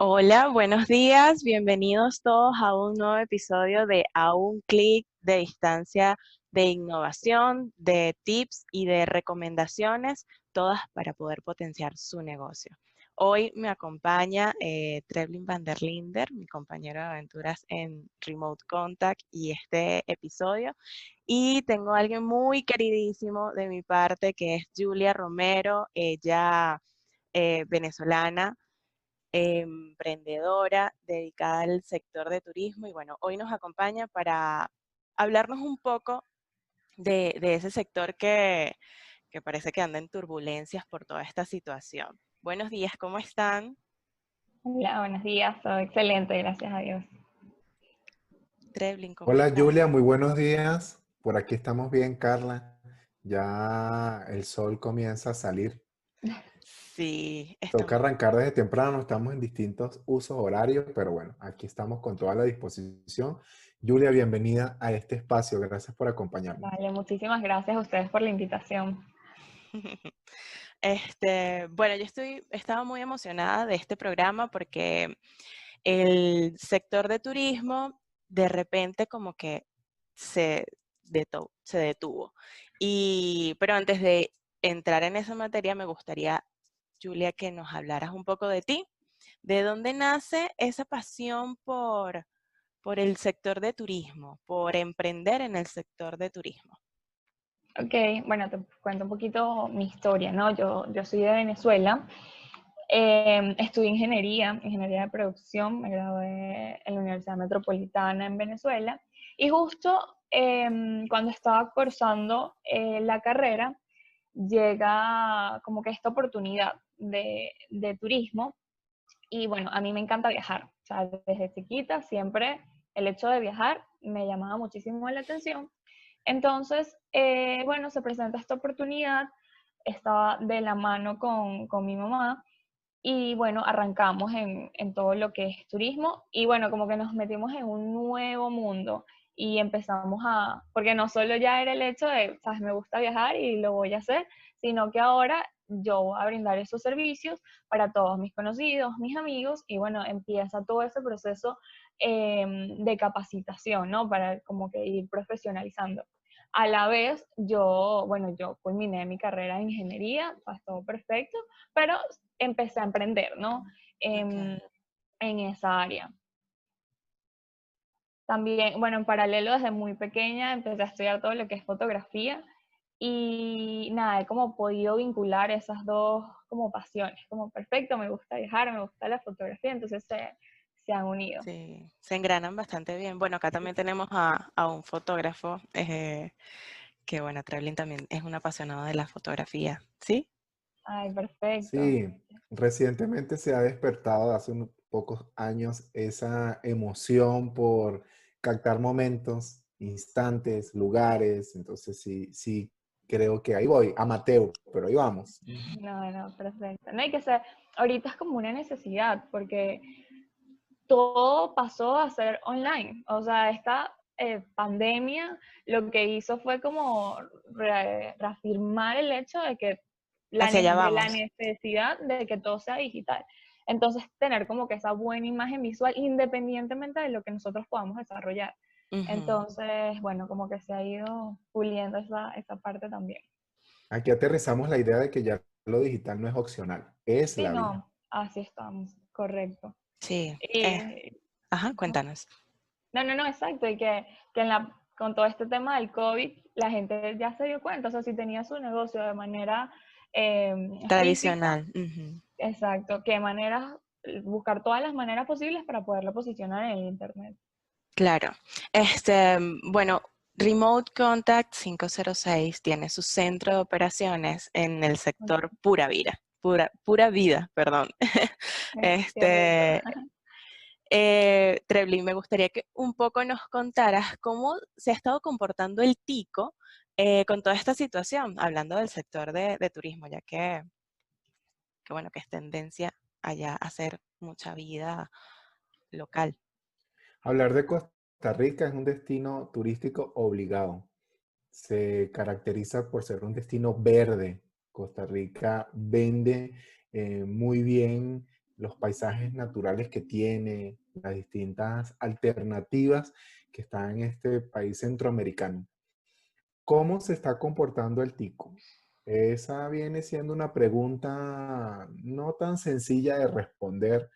Hola, buenos días, bienvenidos todos a un nuevo episodio de A un clic de distancia de innovación, de tips y de recomendaciones, todas para poder potenciar su negocio. Hoy me acompaña eh, Trevlin van der Linder, mi compañero de aventuras en Remote Contact y este episodio. Y tengo a alguien muy queridísimo de mi parte que es Julia Romero, ella eh, venezolana, emprendedora dedicada al sector de turismo y bueno, hoy nos acompaña para hablarnos un poco de, ese sector que, parece que anda en turbulencias por toda esta situación. Buenos días, ¿cómo están? Hola, buenos días, todo excelente, gracias a Dios. Hola Julia, muy buenos días. Por aquí estamos bien, Carla. Ya el sol comienza a salir. Sí. Toca arrancar desde temprano, estamos en distintos usos horarios, pero bueno, aquí estamos con toda la disposición. Julia, bienvenida a este espacio, gracias por acompañarnos. Vale, muchísimas gracias a ustedes por la invitación. Este, bueno, yo estoy, estaba muy emocionada de este programa porque el sector de turismo de repente como que se, detuvo, se detuvo. Y, pero antes de entrar en esa materia, me gustaría Julia, que nos hablaras un poco de ti. ¿De dónde nace esa pasión por, por el sector de turismo, por emprender en el sector de turismo? Ok, bueno, te cuento un poquito mi historia, ¿no? Yo, yo soy de Venezuela, em, estudié ingeniería, ingeniería de producción, me gradué en la Universidad Metropolitana en Venezuela y justo em, cuando estaba cursando eh, la carrera, llega como que esta oportunidad de, turismo. Y bueno, a mí me encanta viajar. O sea, desde chiquita siempre el hecho de viajar me llamaba muchísimo la atención. Entonces, eh, bueno, se presenta esta oportunidad, estaba de la mano con, mi mamá y bueno, arrancamos en, en, todo lo que es turismo y bueno, como que nos metimos en un nuevo mundo y empezamos a, porque no solo ya era el hecho de, sabes, me gusta viajar y lo voy a hacer, sino que ahora yo voy a brindar esos servicios para todos mis conocidos, mis amigos, y bueno, empieza todo ese proceso em, de capacitación, ¿no? Para como que ir profesionalizando. A la vez, yo, bueno, yo culminé mi carrera en ingeniería, todo perfecto, pero empecé a emprender, ¿no? en esa área. También, bueno, en paralelo, desde muy pequeña empecé a estudiar todo lo que es fotografía y nada, he como podido vincular esas dos como pasiones, como perfecto, me gusta viajar, me gusta la fotografía, entonces se, se han unido. Sí, se engranan bastante bien. Bueno, acá también tenemos a, a un fotógrafo eh, que, bueno, Treblin también es un apasionado de la fotografía, ¿sí? Ay, perfecto. Sí, recientemente se ha despertado hace unos pocos años esa emoción por captar momentos, instantes, lugares, entonces sí, sí creo que ahí voy, amateur, pero ahí vamos. No, no, perfecto. No hay que ser, ahorita es como una necesidad, porque todo pasó a ser online. O sea, esta eh, pandemia lo que hizo fue como reafirmar el hecho de que la, la necesidad de que todo sea digital. Entonces, tener como que esa buena imagen visual, independientemente de lo que nosotros podamos desarrollar. Entonces, bueno, como que se ha ido puliendo esa, esa parte también. Aquí aterrizamos la idea de que ya lo digital no es opcional, es la no, Así estamos, correcto. Sí. Eh, ajá, cuéntanos. No, no, no, exacto. Y que, que en la, con todo este tema del COVID, la gente ya se dio cuenta. O sea, si tenía su negocio de manera em, tradicional. Exacto. Que manera, buscar todas las maneras posibles para poderlo posicionar en el Internet. Claro. Este, bueno, Remote Contact 506 tiene su centro de operaciones en el sector pura vida, pura, pura vida, perdón. este, eh, Treblin, me gustaría que un poco nos contaras cómo se ha estado comportando el TICO eh, con toda esta situación, hablando del sector de, turismo, ya que, que, bueno, que es tendencia allá a hacer mucha vida local. Hablar de Costa Rica es un destino turístico obligado. Se caracteriza por ser un destino verde. Costa Rica vende eh, muy bien los paisajes naturales que tiene, las distintas alternativas que están en este país centroamericano. ¿Cómo se está comportando el tico? Esa viene siendo una pregunta no tan sencilla de responder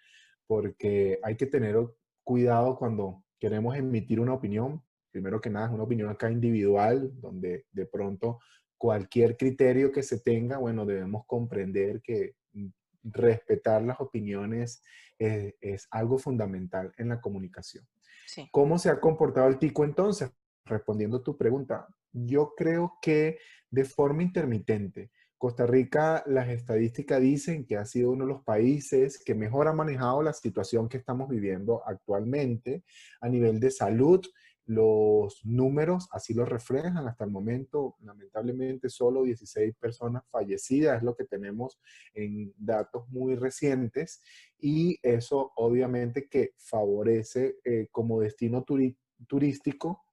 porque hay que tener cuidado cuando queremos emitir una opinión. Primero que nada, es una opinión acá individual, donde de pronto cualquier criterio que se tenga, bueno, debemos comprender que mm, respetar las opiniones es, es algo fundamental en la comunicación. Sí. ¿Cómo se ha comportado el tico entonces? Respondiendo tu pregunta, yo creo que de forma intermitente. Costa Rica, las estadísticas dicen que ha sido uno de los países que mejor ha manejado la situación que estamos viviendo actualmente a nivel de salud. Los números así lo reflejan. Hasta el momento, lamentablemente, solo 16 personas fallecidas es lo que tenemos en datos muy recientes y eso obviamente que favorece eh, como destino turístico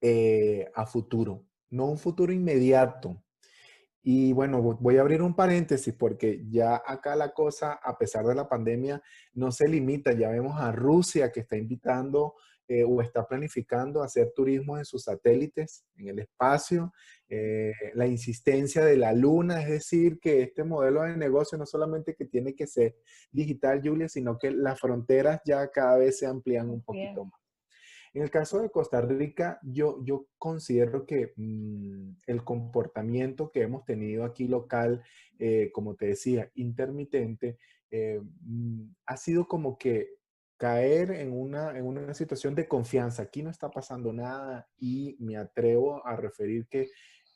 eh, a futuro, no un futuro inmediato. Y bueno, voy a abrir un paréntesis porque ya acá la cosa, a pesar de la pandemia, no se limita. Ya vemos a Rusia que está invitando eh, o está planificando hacer turismo en sus satélites, en el espacio. Eh, la insistencia de la luna, es decir, que este modelo de negocio no solamente que tiene que ser digital, Julia, sino que las fronteras ya cada vez se amplían un poquito más. En el caso de Costa Rica, yo, considero que mm, el comportamiento que hemos tenido aquí local, eh, como te decía, intermitente, eh, mm, ha sido como que caer en una, en una situación de confianza. Aquí no está pasando nada y me atrevo a referir que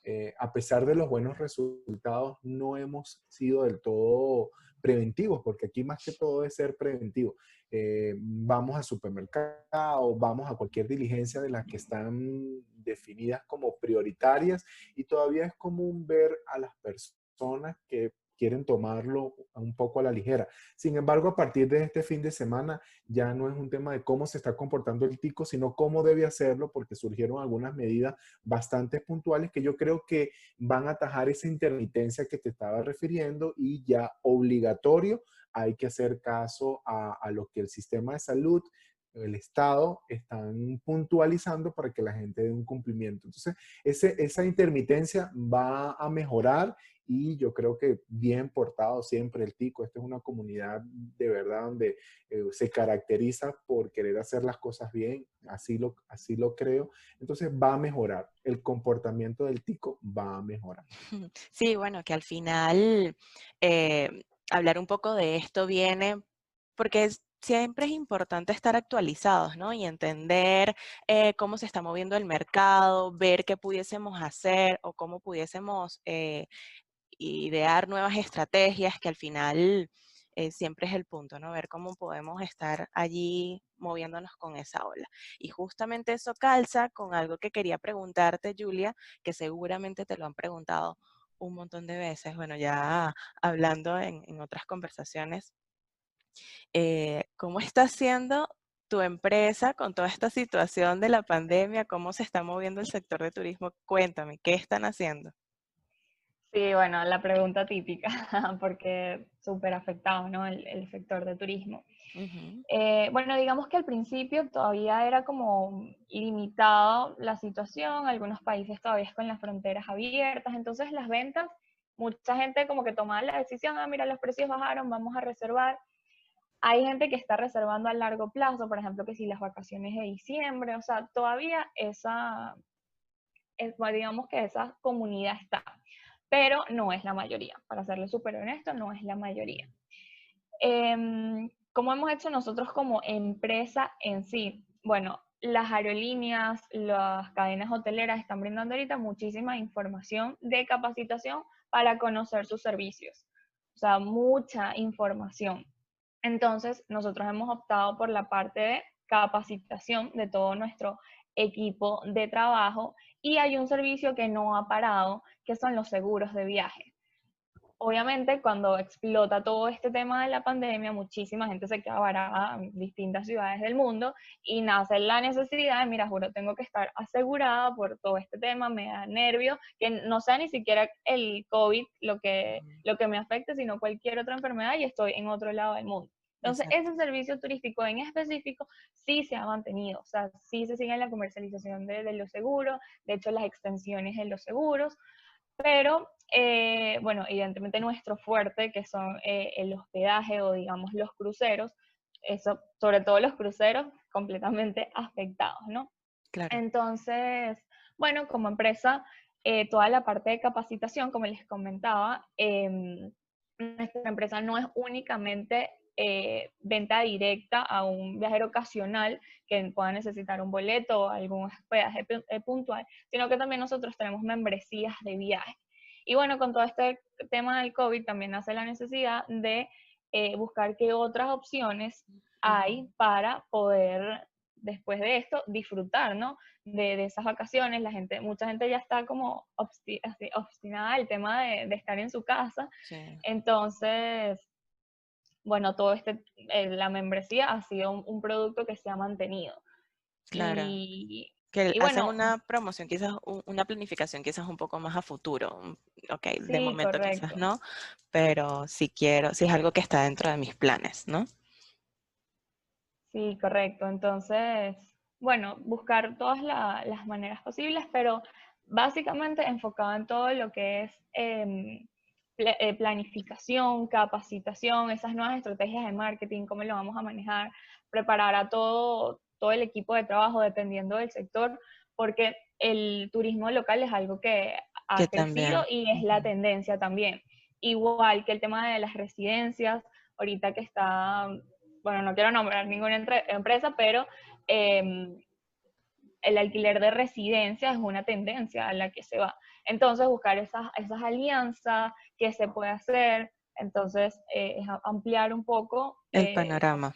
eh, a pesar de los buenos resultados, no hemos sido del todo preventivos, porque aquí más que todo es ser preventivo. Eh, vamos al supermercado, vamos a cualquier diligencia de las que están definidas como prioritarias y todavía es común ver a las personas que quieren tomarlo un poco a la ligera. Sin embargo, a partir de este fin de semana ya no es un tema de cómo se está comportando el tico, sino cómo debe hacerlo, porque surgieron algunas medidas bastante puntuales que yo creo que van a atajar esa intermitencia que te estaba refiriendo y ya obligatorio hay que hacer caso a, a lo que el sistema de salud el Estado están puntualizando para que la gente dé un cumplimiento. Entonces, ese, esa intermitencia va a mejorar y yo creo que bien portado siempre el Tico. Esta es una comunidad de verdad donde eh, se caracteriza por querer hacer las cosas bien, así lo, así lo creo. Entonces va a mejorar, el comportamiento del Tico va a mejorar. Sí, bueno, que al final eh, hablar un poco de esto viene porque es, siempre es importante estar actualizados, ¿no? Y entender eh, cómo se está moviendo el mercado, ver qué pudiésemos hacer o cómo pudiésemos eh, idear nuevas estrategias, que al final eh, siempre es el punto, ¿no? Ver cómo podemos estar allí moviéndonos con esa ola. Y justamente eso calza con algo que quería preguntarte, Julia, que seguramente te lo han preguntado un montón de veces, bueno, ya hablando en otras conversaciones eh, ¿Cómo está haciendo tu empresa con toda esta situación de la pandemia? ¿Cómo se está moviendo el sector de turismo? Cuéntame, ¿qué están haciendo? Sí, bueno, la pregunta típica, porque súper afectado, ¿no? El, sector de turismo. Eh, bueno, digamos que al principio todavía era como limitado la situación, algunos países todavía con las fronteras abiertas, entonces las ventas, mucha gente como que tomaba la decisión, ah, mira, los precios bajaron, vamos a reservar, hay gente que está reservando a largo plazo, por ejemplo, que si las vacaciones de diciembre, o sea, todavía esa, es, digamos que esa comunidad está, pero no es la mayoría. Para serle súper honesto, no es la mayoría. Eh, ¿Cómo hemos hecho nosotros como empresa en sí? Bueno, las aerolíneas, las cadenas hoteleras están brindando ahorita muchísima información de capacitación para conocer sus servicios. O sea, mucha información. Entonces, nosotros hemos optado por la parte de capacitación de todo nuestro equipo de trabajo y hay un servicio que no ha parado, que son los seguros de viaje obviamente cuando explota todo este tema de la pandemia, muchísima gente se queda varada en distintas ciudades del mundo y nace la necesidad de, mira, juro, tengo que estar asegurada por todo este tema, me da nervio, que no sea ni siquiera el COVID lo que, lo que me afecte, sino cualquier otra enfermedad y estoy en otro lado del mundo. Entonces, ese servicio turístico en específico sí se ha mantenido, o sea, sí se sigue la comercialización de, de los seguros, de hecho las extensiones de los seguros, pero eh, bueno, evidentemente nuestro fuerte, que son eh, el hospedaje o digamos los cruceros, eso, sobre todo los cruceros, completamente afectados, ¿no? Claro. Entonces, bueno, como empresa, eh, toda la parte de capacitación, como les comentaba, em, nuestra empresa no es únicamente venta directa a un viajero ocasional que pueda necesitar un boleto o algún hospedaje puntual, sino que también nosotros tenemos membresías de viaje. Y bueno, con todo este tema del COVID también hace la necesidad de eh, buscar qué otras opciones hay para poder después de esto disfrutar, ¿no? De, esas vacaciones, la gente, mucha gente ya está como obstinada al tema de, estar en su casa. Entonces, bueno, todo este, eh, la membresía ha sido un, producto que se ha mantenido. Claro. Y, que hacen una promoción, quizás una planificación quizás un poco más a futuro. Ok, de momento quizás no, pero si quiero, si es algo que está dentro de mis planes, ¿no? Sí, correcto. Entonces, bueno, buscar todas las maneras posibles, pero básicamente enfocado en todo lo que es em, eh, planificación, capacitación, esas nuevas estrategias de marketing, cómo lo vamos a manejar, preparar a todo, todo el equipo de trabajo dependiendo del sector, porque el turismo local es algo que ha crecido y es la tendencia también. Igual que el tema de las residencias, ahorita que está, bueno, no quiero nombrar ninguna empresa, pero em, el alquiler de residencias es una tendencia a la que se va. Entonces, buscar esas, esas alianzas, qué se puede hacer, entonces, eh, es ampliar un poco. El eh, panorama.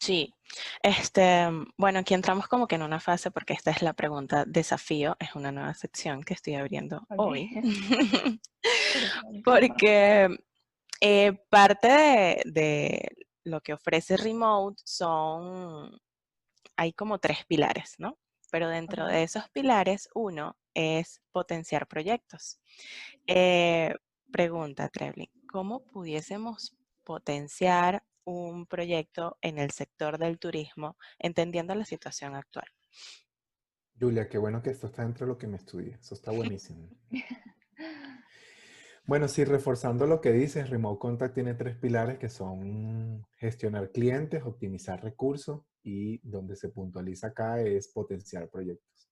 Sí, este, bueno, aquí entramos como que en una fase porque esta es la pregunta desafío, es una nueva sección que estoy abriendo hoy. porque eh, parte de, lo que ofrece Remote son, hay como tres pilares, ¿no? Pero dentro de esos pilares, uno es potenciar proyectos. Eh, pregunta, Treblin, ¿cómo pudiésemos potenciar un proyecto en el sector del turismo, entendiendo la situación actual. Julia, qué bueno que esto está dentro de lo que me estudia. Eso está buenísimo. Bueno, sí, reforzando lo que dices, Remote Contact tiene tres pilares que son gestionar clientes, optimizar recursos y donde se puntualiza acá es potenciar proyectos.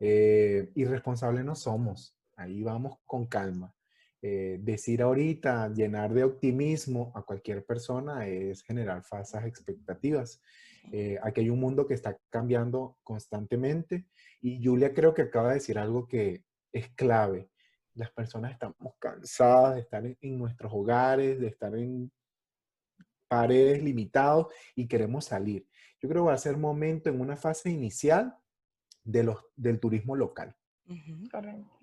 Eh, irresponsables no somos, ahí vamos con calma. Eh, decir ahorita, llenar de optimismo a cualquier persona es generar falsas expectativas. Eh, aquí hay un mundo que está cambiando constantemente y Julia creo que acaba de decir algo que es clave. Las personas estamos cansadas de estar en, nuestros hogares, de estar en paredes limitados y queremos salir. Yo creo que va a ser momento en una fase inicial de los, del turismo local. Correcto.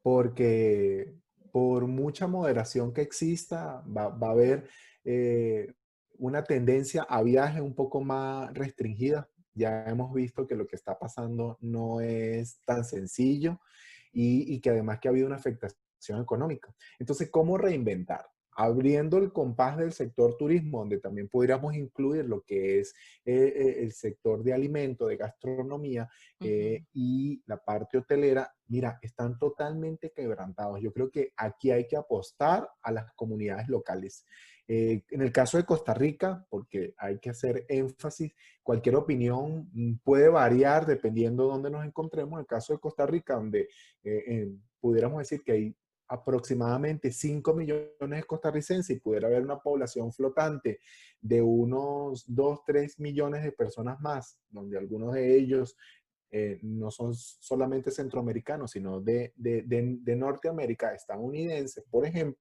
Porque por mucha moderación que exista, va, a haber eh, una tendencia a viajes un poco más restringida. Ya hemos visto que lo que está pasando no es tan sencillo y, y que además que ha habido una afectación económica. Entonces, ¿cómo reinventar? abriendo el compás del sector turismo, donde también pudiéramos incluir lo que es eh, eh, el sector de alimento, de gastronomía eh, y la parte hotelera, mira, están totalmente quebrantados. Yo creo que aquí hay que apostar a las comunidades locales. En el caso de Costa Rica, porque hay que hacer énfasis, cualquier opinión mm, puede variar dependiendo de dónde nos encontremos. En el caso de Costa Rica, donde pudiéramos decir que hay aproximadamente 5 millones de costarricenses y pudiera haber una población flotante de unos 2, 3 millones de personas más, donde algunos de ellos eh, no son solamente centroamericanos, sino de, Norteamérica, estadounidenses, por ejemplo,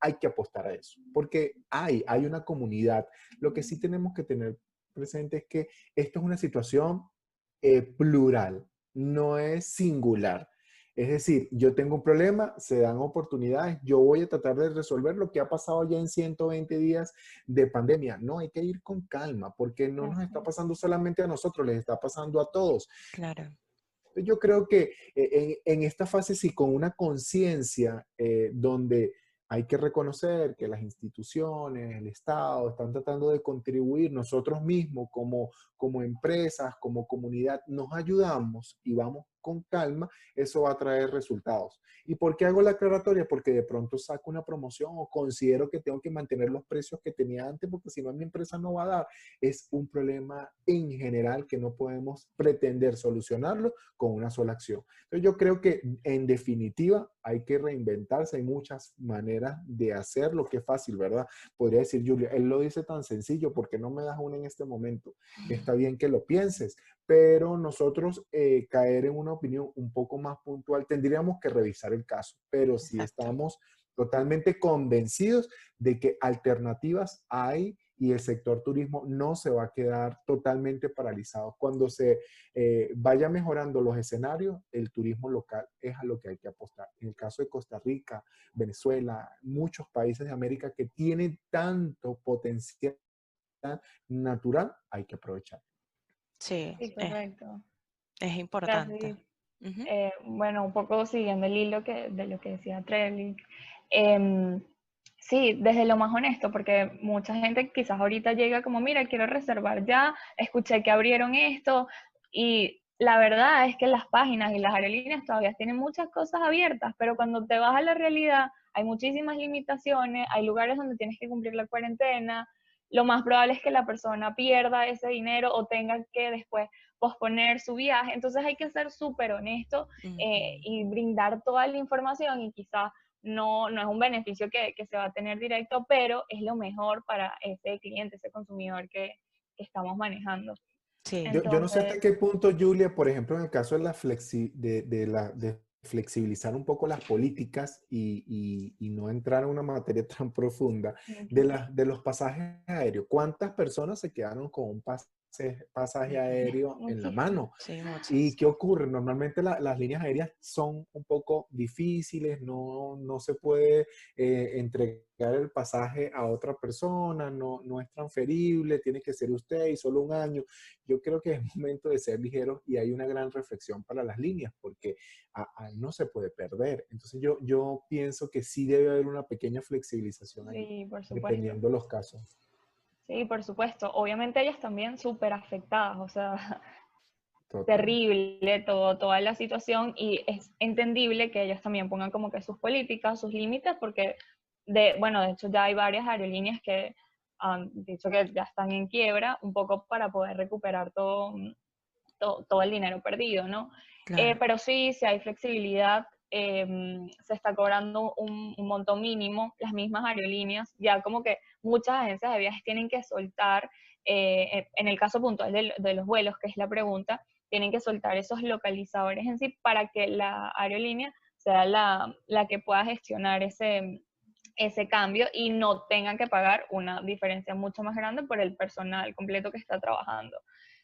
hay que apostar a eso, porque hay, hay una comunidad. Lo que sí tenemos que tener presente es que esto es una situación eh, plural, no es singular. Es decir, yo tengo un problema, se dan oportunidades, yo voy a tratar de resolver lo que ha pasado ya en 120 días de pandemia. No, hay que ir con calma, porque no nos está pasando solamente a nosotros, les está pasando a todos. Claro. Yo creo que eh, en, esta fase sí, con una conciencia eh, donde hay que reconocer que las instituciones, el Estado, están tratando de contribuir, nosotros mismos como, como empresas, como comunidad, nos ayudamos y vamos con calma, eso va a traer resultados. ¿Y por qué hago la aclaratoria? Porque de pronto saco una promoción o considero que tengo que mantener los precios que tenía antes, porque si no mi empresa no va a dar. Es un problema en general que no podemos pretender solucionarlo con una sola acción. Entonces yo creo que en definitiva hay que reinventarse. Hay muchas maneras de hacerlo, que es fácil, ¿verdad? Podría decir Julia, él lo dice tan sencillo, porque no me das una en este momento? Está bien que lo pienses, pero nosotros eh, caer en una opinión un poco más puntual, tendríamos que revisar el caso, pero si estamos totalmente convencidos de que alternativas hay y el sector turismo no se va a quedar totalmente paralizado. Cuando se eh, vaya mejorando los escenarios, el turismo local es a lo que hay que apostar. En el caso de Costa Rica, Venezuela, muchos países de América que tienen tanto potencial natural, hay que aprovechar. Sí, Sí, correcto. es, es importante. Eh, bueno, un poco siguiendo el hilo que, de lo que decía Trellick. em, sí, desde lo más honesto, porque mucha gente quizás ahorita llega como, mira, quiero reservar ya, escuché que abrieron esto, y la verdad es que las páginas y las aerolíneas todavía tienen muchas cosas abiertas, pero cuando te vas a la realidad, hay muchísimas limitaciones, hay lugares donde tienes que cumplir la cuarentena, lo más probable es que la persona pierda ese dinero o tenga que después posponer su viaje. Entonces hay que ser súper honesto eh, y brindar toda la información y quizás no, no es un beneficio que, que se va a tener directo, pero es lo mejor para ese cliente, ese consumidor que, que estamos manejando. Sí, Yo, yo no sé hasta qué punto, Julia, por ejemplo, en el caso de, la flexi, de, de la, de flexibilizar un poco las políticas y, y- y no entrar en una materia tan profunda, de, las de los pasajes aéreos, ¿cuántas personas se quedaron con un pasaje aéreo en la mano? sí, ¿Y qué ocurre? Normalmente la- las líneas aéreas son un poco difíciles, no, no se puede eh, entregar el pasaje a otra persona, no, no es transferible, tiene que ser usted y solo un año. Yo creo que es momento de ser ligeros y hay una gran reflexión para las líneas porque a- a- no se puede perder. Entonces yo, yo pienso que sí debe haber una pequeña flexibilización allí, Sí, por dependiendo de los casos. Sí, por supuesto. Obviamente ellas también súper afectadas, o sea, Total. terrible todo, toda la situación y es entendible que ellos también pongan como que sus políticas, sus límites, porque de, bueno, de hecho ya hay varias aerolíneas que han dicho que ya están en quiebra, un poco para poder recuperar todo, todo, todo el dinero perdido, ¿no? Eh, Claro. pero sí, si hay flexibilidad, em, se está cobrando un, un monto mínimo, las mismas aerolíneas, ya como que muchas agencias de viajes tienen que soltar, eh, en- el caso puntual de, de los vuelos, que es la pregunta, tienen que soltar esos localizadores en sí para que la aerolínea sea la, la que pueda gestionar ese, ese cambio y no tengan que pagar una diferencia mucho más grande por el personal completo que está trabajando.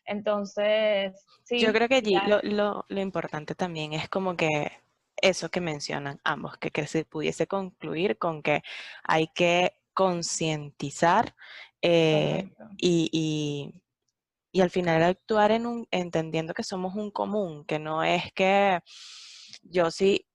Entonces, Yo sí, creo que allí lo, lo, lo importante también es como que eso que mencionan ambos, que, que se pudiese concluir con que hay que concientizar eh, y, y- y al final actuar en un, entendiendo que somos un común, que no es que yo sí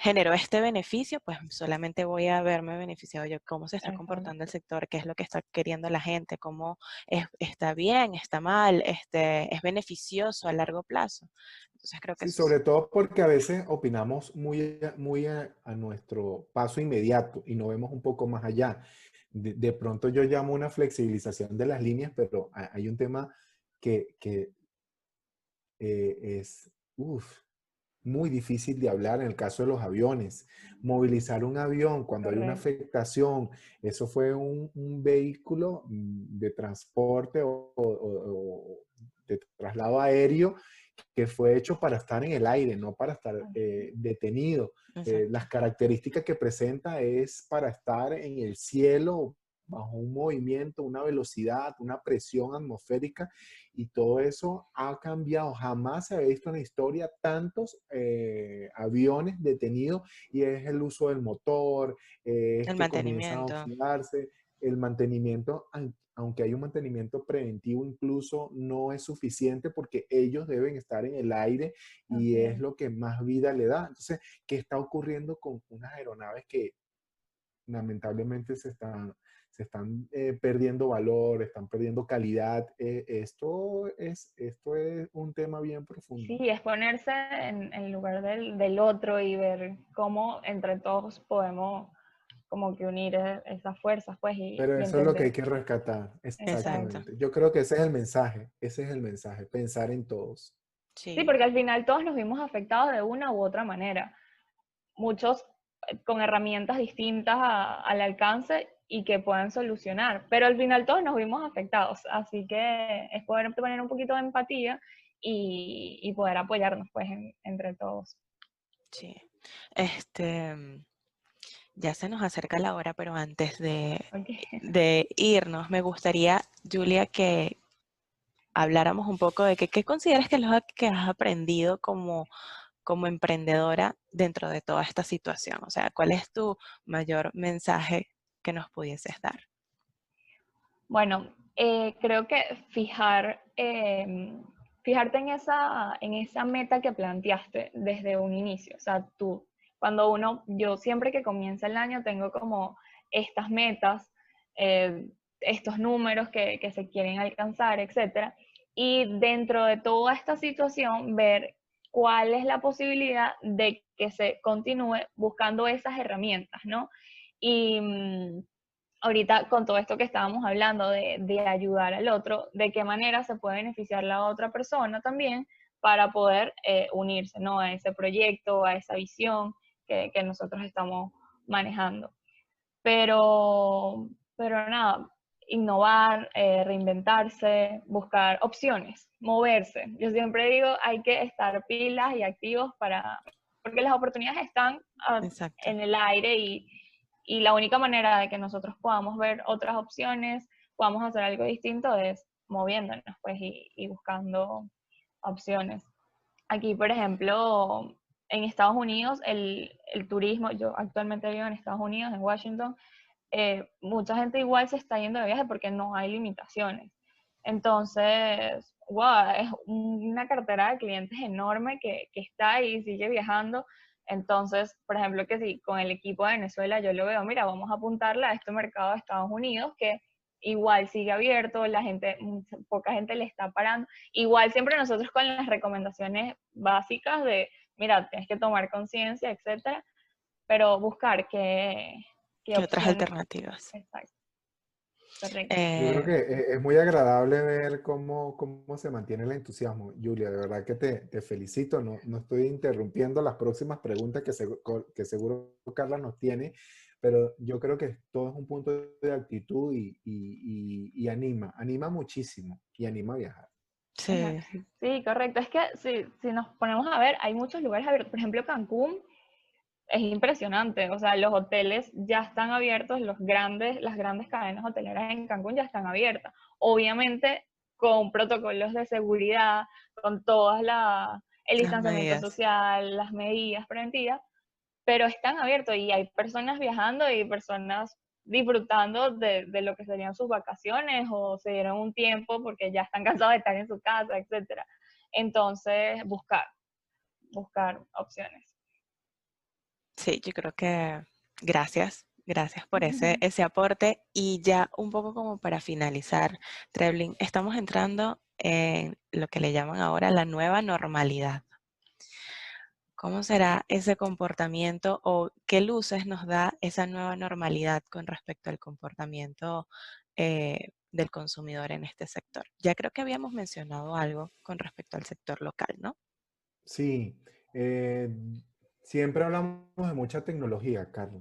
genero este beneficio, pues solamente voy a verme beneficiado yo, cómo se está comportando el sector, qué es lo que está queriendo la gente, cómo es- está bien, está mal, este, es beneficioso a largo plazo. Entonces creo que Sí, eso es sobre todo porque a veces opinamos muy, a- muy a, a nuestro paso inmediato y no vemos un poco más allá. De, de pronto yo llamo una flexibilización de las líneas, pero ha- hay un tema que, que, eh, es uf, muy difícil de hablar en el caso de los aviones. Movilizar un avión cuando hay una afectación, eso fue un, un vehículo mm, de transporte o, o- o- o de traslado aéreo que fue hecho para estar en el aire, no para estar eh, detenido. Eh, las características que presenta es para estar en el cielo bajo un movimiento, una velocidad, una presión atmosférica y todo eso ha cambiado. Jamás se había visto en la historia tantos eh, aviones detenidos y es el uso del motor, eh, El que comienzan a mantenimiento. oxidarse, el mantenimiento, an- aunque hay un mantenimiento preventivo, incluso no es suficiente porque ellos deben estar en el aire y es. lo que más vida le da. Entonces, ¿qué está ocurriendo con unas aeronaves que lamentablemente se están, se están eh, perdiendo valor, están perdiendo calidad. Eh, esto, es, esto es un tema bien profundo. Sí, es ponerse en el lugar del, del otro y ver cómo entre todos podemos como que unir e, esas fuerzas, pues. Y, Pero eso es lo que hay que rescatar. Exactamente. Yo creo que ese es el mensaje, ese es el mensaje, pensar en todos. Sí. sí. porque al final todos nos vimos afectados de una u otra manera. Muchos eh, con herramientas distintas al alcance y que puedan solucionar, pero al final todos nos vimos afectados, así que es poder tener un poquito de empatía y, y poder apoyarnos pues entre todos. Sí, este, ya se nos acerca la hora, pero antes de, de irnos, me gustaría, Julia, que habláramos un poco de que, qué consideras que es lo que has aprendido como, como emprendedora dentro de toda esta situación. O sea, ¿cuál es tu mayor mensaje que nos pudieses dar? Bueno, eh, creo que fijar, em, fijarte en esa, en esa meta que planteaste desde un inicio. O sea, tú cuando uno, yo siempre que comienza el año tengo como estas metas, eh, estos números que, que, se quieren alcanzar, etc. Y dentro de toda esta situación, ver cuál es la posibilidad de que se continúe buscando esas herramientas, ¿no? Y mm, ahorita con todo esto que estábamos hablando de, de, ayudar al otro, de qué manera se puede beneficiar la otra persona también para poder eh, unirse, ¿no? A ese proyecto, a esa visión que, nosotros estamos manejando. Pero, pero nada, innovar, eh, reinventarse, buscar opciones, moverse. Yo siempre digo, hay que estar pilas y activos para, porque las oportunidades están ah, en el aire y, y, la única manera de que nosotros podamos ver otras opciones, podamos hacer algo distinto es moviéndonos pues y, buscando opciones. Aquí, por ejemplo, en Estados Unidos el, turismo, yo actualmente vivo en Estados Unidos, en Washington, eh, mucha gente igual se está yendo de viaje porque no hay limitaciones. Entonces, wow, es una cartera de clientes enorme que, que está ahí y sigue viajando. Entonces, por ejemplo, que si con el equipo de Venezuela yo lo veo, mira, vamos a apuntarle a este mercado de Estados Unidos que igual sigue abierto, la gente, poca gente le está parando. Igual siempre nosotros con las recomendaciones básicas de mira, tienes que tomar conciencia, etcétera, pero buscar qué, otras alternativas. Exacto. Correcto. Yo creo que eh, es muy agradable ver cómo, cómo se mantiene el entusiasmo. Julia, de verdad que te, te felicito. No, no, estoy interrumpiendo las próximas preguntas que, que seguro Carla nos tiene, pero yo creo que todo es un punto de actitud y, y, y anima, anima muchísimo y anima a viajar. Sí. sí, correcto. Es que si, si nos ponemos a ver, hay muchos lugares abiertos. Por ejemplo, Cancún es impresionante. O sea, los hoteles ya están abiertos, los grandes, las grandes cadenas hoteleras en Cancún ya están abiertas. Obviamente con protocolos de seguridad, con todas la el distanciamiento social, las medidas preventivas, pero están abiertos y hay personas viajando y personas disfrutando de, de, lo que serían sus vacaciones o se dieron un tiempo porque ya están cansados de estar en su casa, etc. Entonces, buscar, buscar opciones. Sí, yo creo que gracias, gracias por ese, ese aporte. Y ya un poco como para finalizar, Trebling, estamos entrando en lo que le llaman ahora la nueva normalidad. ¿Cómo será ese comportamiento o qué luces nos da esa nueva normalidad con respecto al comportamiento eh, del consumidor en este sector? Ya creo que habíamos mencionado algo con respecto al sector local, ¿no? Sí, eh, siempre hablamos de mucha tecnología, Carla.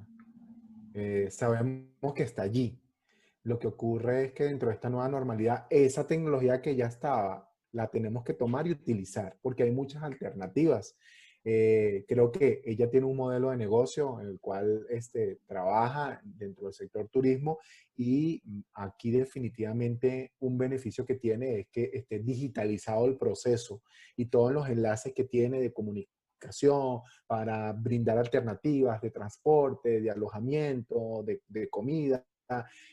Eh, sabemos que está allí. Lo que ocurre es que dentro de esta nueva normalidad, esa tecnología que ya estaba, la tenemos que tomar y utilizar, porque hay muchas alternativas eh, creo que ella tiene un modelo de negocio en el cual este, trabaja dentro del sector turismo y aquí definitivamente un beneficio que tiene es que esté digitalizado el proceso y todos los enlaces que tiene de comunicación para brindar alternativas de transporte, de alojamiento, de, de comida.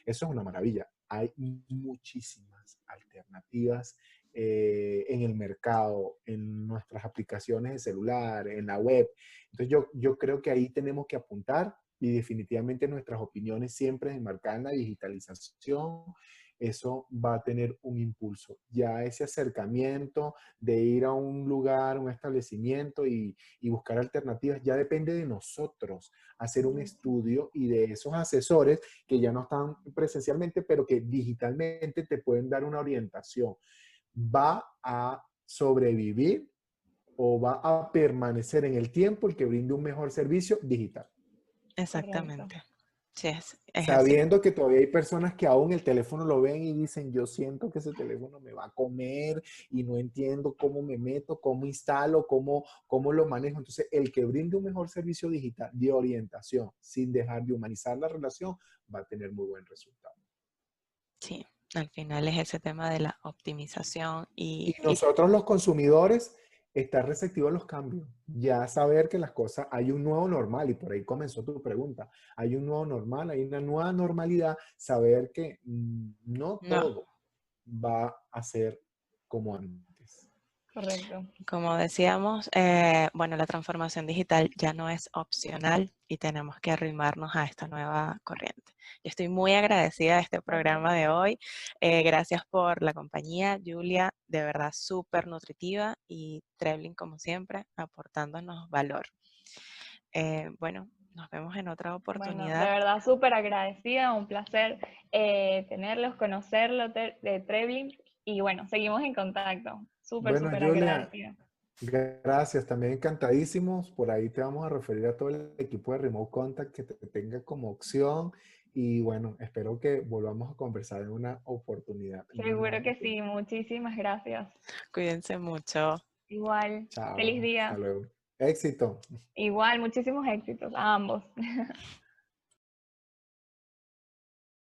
Eso es una maravilla. Hay muchísimas alternativas eh, en el mercado, en nuestras aplicaciones de celular, en la web. Entonces yo, yo creo que ahí tenemos que apuntar y definitivamente nuestras opiniones siempre enmarcadas en la digitalización, eso va a tener un impulso. Ya ese acercamiento de ir a un lugar, un establecimiento y, buscar alternativas, ya depende de nosotros hacer un estudio y de esos asesores que ya no están presencialmente, pero que digitalmente te pueden dar una orientación. ¿Va a sobrevivir o va a permanecer en el tiempo el que brinde un mejor servicio digital? Exactamente. Sabiendo que todavía hay personas que aún el teléfono lo ven y dicen, yo siento que ese teléfono me va a comer y no entiendo cómo me meto, cómo instalo, cómo, cómo lo manejo. Entonces, el que brinde un mejor servicio digital de orientación sin dejar de humanizar la relación va a tener muy buen resultado. Sí, al final es ese tema de la optimización y... y nosotros los consumidores estar receptivo a los cambios, ya saber que las cosas, hay un nuevo normal, y por ahí comenzó tu pregunta, hay un nuevo normal, hay una nueva normalidad, saber que mm, no todo va a ser como antes. Correcto. Como decíamos, eh, bueno, la transformación digital ya no es opcional y tenemos que arrimarnos a esta nueva corriente. Yo estoy muy agradecida de este programa de hoy. Eh, gracias por la compañía, Julia, de verdad súper nutritiva y Trebling, como siempre, aportándonos valor. Eh, bueno, nos vemos en otra oportunidad. de verdad, súper agradecida, un placer tenerlos, conocerlos de Trebling y bueno, seguimos en contacto. Súper, súper agradecida. Gracias, también encantadísimos. Por ahí te vamos a referir a todo el equipo de Remote Contact que te tenga como opción. Y bueno, espero que volvamos a conversar en una oportunidad. Seguro que sí, muchísimas gracias. Cuídense mucho. Igual. Feliz día. Hasta luego. Éxito. Igual, muchísimos éxitos a ambos.